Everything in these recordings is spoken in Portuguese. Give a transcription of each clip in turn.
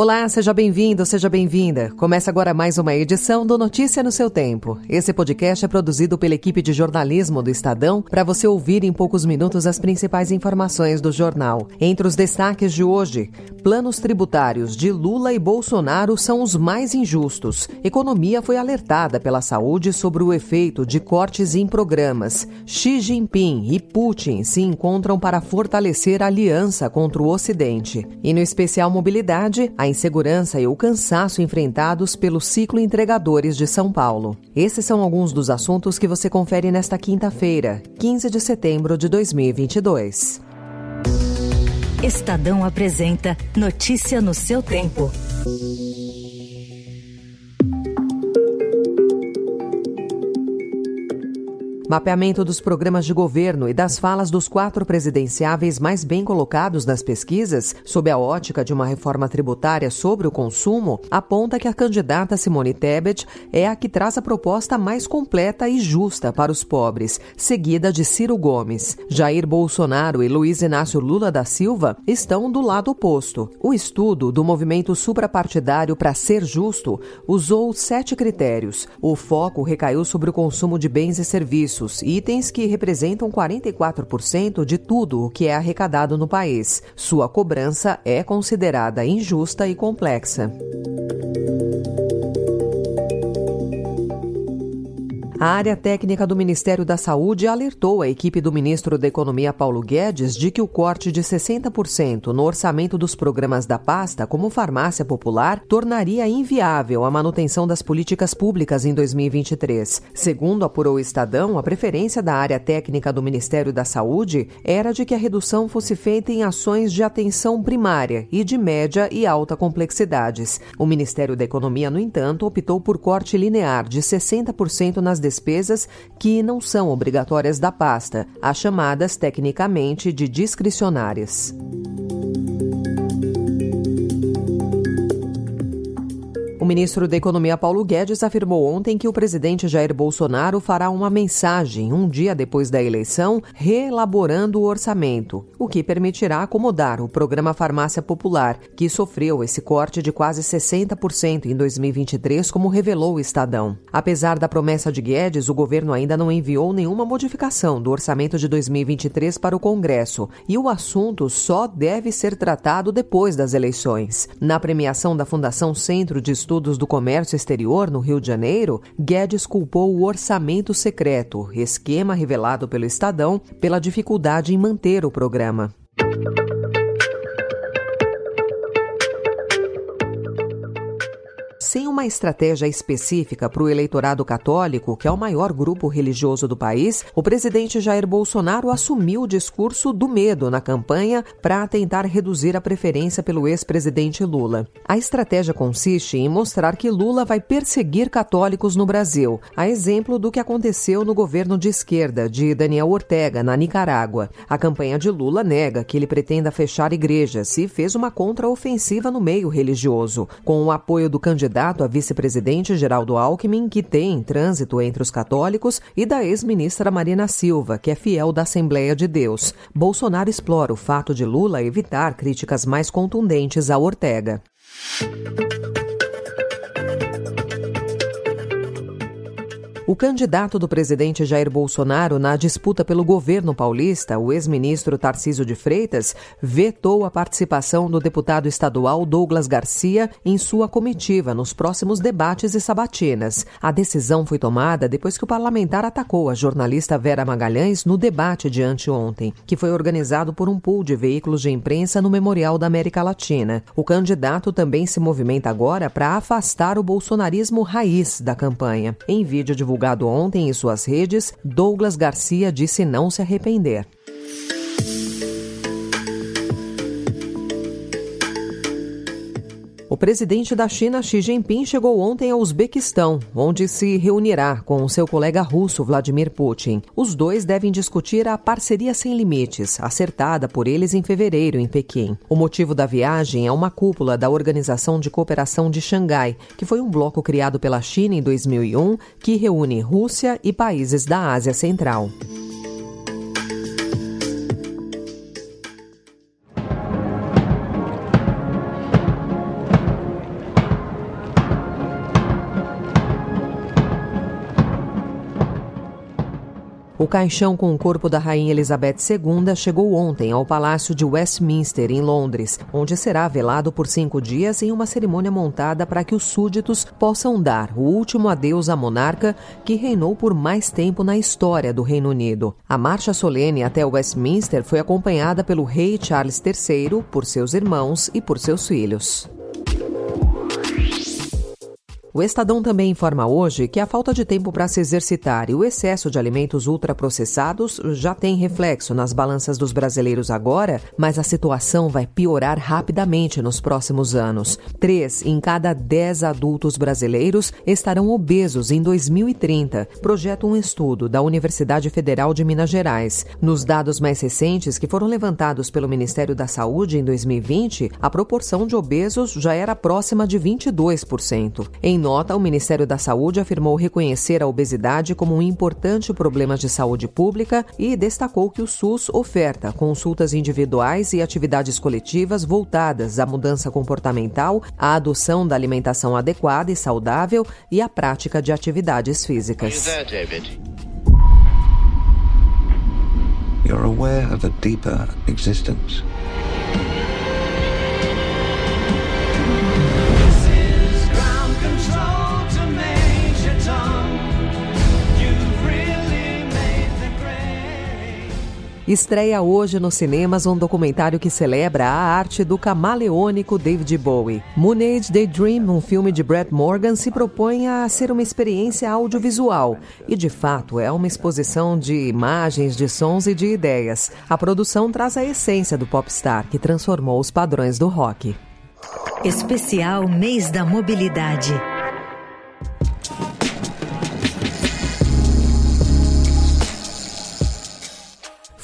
Olá, seja bem-vindo, seja bem-vinda. Começa agora mais uma edição do Notícia no seu Tempo. Esse podcast é produzido pela equipe de jornalismo do Estadão para você ouvir em poucos minutos as principais informações do jornal. Entre os destaques de hoje, planos tributários de Lula e Bolsonaro são os mais injustos. Economia foi alertada pela saúde sobre o efeito de cortes em programas. Xi Jinping e Putin se encontram para fortalecer a aliança contra o Ocidente. E no especial mobilidade, a insegurança e o cansaço enfrentados pelos ciclo entregadores de São Paulo. Esses são alguns dos assuntos que você confere nesta quinta-feira, 15 de setembro de 2022. Estadão apresenta Notícia no seu tempo. Mapeamento dos programas de governo e das falas dos quatro presidenciáveis mais bem colocados nas pesquisas, sob a ótica de uma reforma tributária sobre o consumo, aponta que a candidata Simone Tebet é a que traz a proposta mais completa e justa para os pobres, seguida de Ciro Gomes. Jair Bolsonaro e Luiz Inácio Lula da Silva estão do lado oposto. O estudo do movimento suprapartidário para ser justo usou sete critérios. O foco recaiu sobre o consumo de bens e serviços serviços, itens que representam 44% de tudo o que é arrecadado no país. Sua cobrança é considerada injusta e complexa. A área técnica do Ministério da Saúde alertou a equipe do ministro da Economia Paulo Guedes de que o corte de 60% no orçamento dos programas da pasta, como farmácia popular, tornaria inviável a manutenção das políticas públicas em 2023. Segundo apurou o Estadão, a preferência da área técnica do Ministério da Saúde era de que a redução fosse feita em ações de atenção primária e de média e alta complexidades. O Ministério da Economia, no entanto, optou por corte linear de 60% nas despesas que não são obrigatórias da pasta, as chamadas tecnicamente de discricionárias. Ministro da Economia Paulo Guedes afirmou ontem que o presidente Jair Bolsonaro fará uma mensagem um dia depois da eleição, reelaborando o orçamento, o que permitirá acomodar o programa Farmácia Popular, que sofreu esse corte de quase 60% em 2023, como revelou o Estadão. Apesar da promessa de Guedes, o governo ainda não enviou nenhuma modificação do orçamento de 2023 para o Congresso, e o assunto só deve ser tratado depois das eleições. Na premiação da Fundação Centro de Estudos do Comércio Exterior, no Rio de Janeiro, Guedes culpou o orçamento secreto, esquema revelado pelo Estadão, pela dificuldade em manter o programa. Sem uma estratégia específica para o eleitorado católico, que é o maior grupo religioso do país, o presidente Jair Bolsonaro assumiu o discurso do medo na campanha para tentar reduzir a preferência pelo ex-presidente Lula. A estratégia consiste em mostrar que Lula vai perseguir católicos no Brasil, a exemplo do que aconteceu no governo de esquerda de Daniel Ortega, na Nicarágua. A campanha de Lula nega que ele pretenda fechar igrejas e fez uma contraofensiva no meio religioso, com o apoio do candidato candidato a vice-presidente Geraldo Alckmin, que tem trânsito entre os católicos, e da ex-ministra Marina Silva, que é fiel da Assembleia de Deus. Bolsonaro explora o fato de Lula evitar críticas mais contundentes a Ortega. O candidato do presidente Jair Bolsonaro na disputa pelo governo paulista, o ex-ministro Tarcísio de Freitas, vetou a participação do deputado estadual Douglas Garcia em sua comitiva nos próximos debates e sabatinas. A decisão foi tomada depois que o parlamentar atacou a jornalista Vera Magalhães no debate de anteontem, que foi organizado por um pool de veículos de imprensa no Memorial da América Latina. O candidato também se movimenta agora para afastar o bolsonarismo raiz da campanha. Em vídeo divulgado divulgado ontem em suas redes, Douglas Garcia disse não se arrepender. Presidente da China, Xi Jinping, chegou ontem ao Uzbequistão, onde se reunirá com seu colega russo, Vladimir Putin. Os dois devem discutir a parceria sem limites, acertada por eles em fevereiro em Pequim. O motivo da viagem é uma cúpula da Organização de Cooperação de Xangai, que foi um bloco criado pela China em 2001 que reúne Rússia e países da Ásia Central. O caixão com o corpo da Rainha Elizabeth II chegou ontem ao Palácio de Westminster, em Londres, onde será velado por cinco dias em uma cerimônia montada para que os súditos possam dar o último adeus à monarca que reinou por mais tempo na história do Reino Unido. A marcha solene até Westminster foi acompanhada pelo rei Charles III, por seus irmãos e por seus filhos. O Estadão também informa hoje que a falta de tempo para se exercitar e o excesso de alimentos ultraprocessados já tem reflexo nas balanças dos brasileiros agora, mas a situação vai piorar rapidamente nos próximos anos. Três em cada dez adultos brasileiros estarão obesos em 2030, projeta um estudo da Universidade Federal de Minas Gerais. Nos dados mais recentes que foram levantados pelo Ministério da Saúde em 2020, a proporção de obesos já era próxima de 22%. Em nota, o Ministério da Saúde afirmou reconhecer a obesidade como um importante problema de saúde pública e destacou que o SUS oferta consultas individuais e atividades coletivas voltadas à mudança comportamental, à adoção da alimentação adequada e saudável e à prática de atividades físicas. You're aware of a deeper existence. Estreia hoje nos cinemas um documentário que celebra a arte do camaleônico David Bowie. Moon Age Daydream, um filme de Brett Morgan, se propõe a ser uma experiência audiovisual e, de fato, é uma exposição de imagens, de sons e de ideias. A produção traz a essência do popstar que transformou os padrões do rock. Especial Mês da Mobilidade.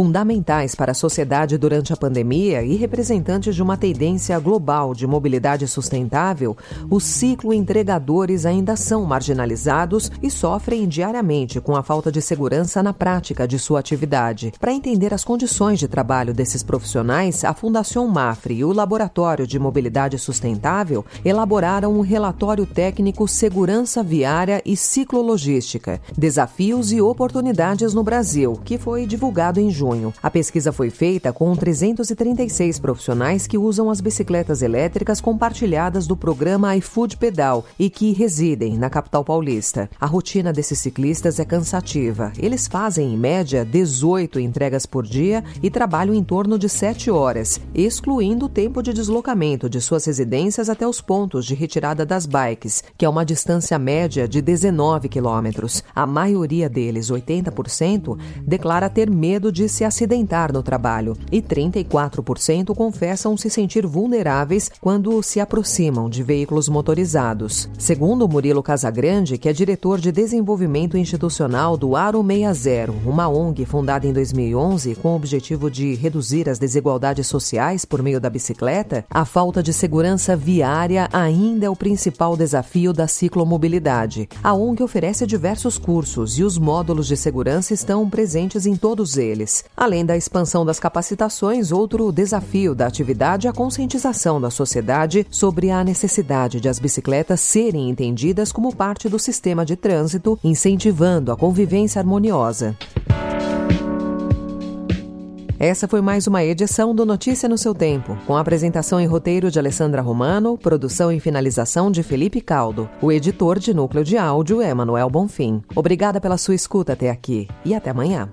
Fundamentais para a sociedade durante a pandemia e representantes de uma tendência global de mobilidade sustentável, os ciclo-entregadores ainda são marginalizados e sofrem diariamente com a falta de segurança na prática de sua atividade. Para entender as condições de trabalho desses profissionais, a Fundação Mafre e o Laboratório de Mobilidade Sustentável elaboraram um relatório técnico Segurança Viária e Ciclologística, Desafios e Oportunidades no Brasil, que foi divulgado em junho junho. A pesquisa foi feita com 336 profissionais que usam as bicicletas elétricas compartilhadas do programa iFood Pedal e que residem na capital paulista. A rotina desses ciclistas é cansativa. Eles fazem, em média, 18 entregas por dia e trabalham em torno de 7 horas, excluindo o tempo de deslocamento de suas residências até os pontos de retirada das bikes, que é uma distância média de 19 quilômetros. A maioria deles, 80%, declara ter medo de se acidentar no trabalho e 34% confessam se sentir vulneráveis quando se aproximam de veículos motorizados. Segundo Murilo Casagrande, que é diretor de desenvolvimento institucional do Aro 60, uma ONG fundada em 2011 com o objetivo de reduzir as desigualdades sociais por meio da bicicleta, a falta de segurança viária ainda é o principal desafio da ciclomobilidade. A ONG oferece diversos cursos e os módulos de segurança estão presentes em todos eles. Além da expansão das capacitações, outro desafio da atividade é a conscientização da sociedade sobre a necessidade de as bicicletas serem entendidas como parte do sistema de trânsito, incentivando a convivência harmoniosa. Essa foi mais uma edição do Notícia no seu tempo, com apresentação e roteiro de Alessandra Romano, produção e finalização de Felipe Caldo. O editor de núcleo de áudio é Manuel Bonfim. Obrigada pela sua escuta até aqui e até amanhã.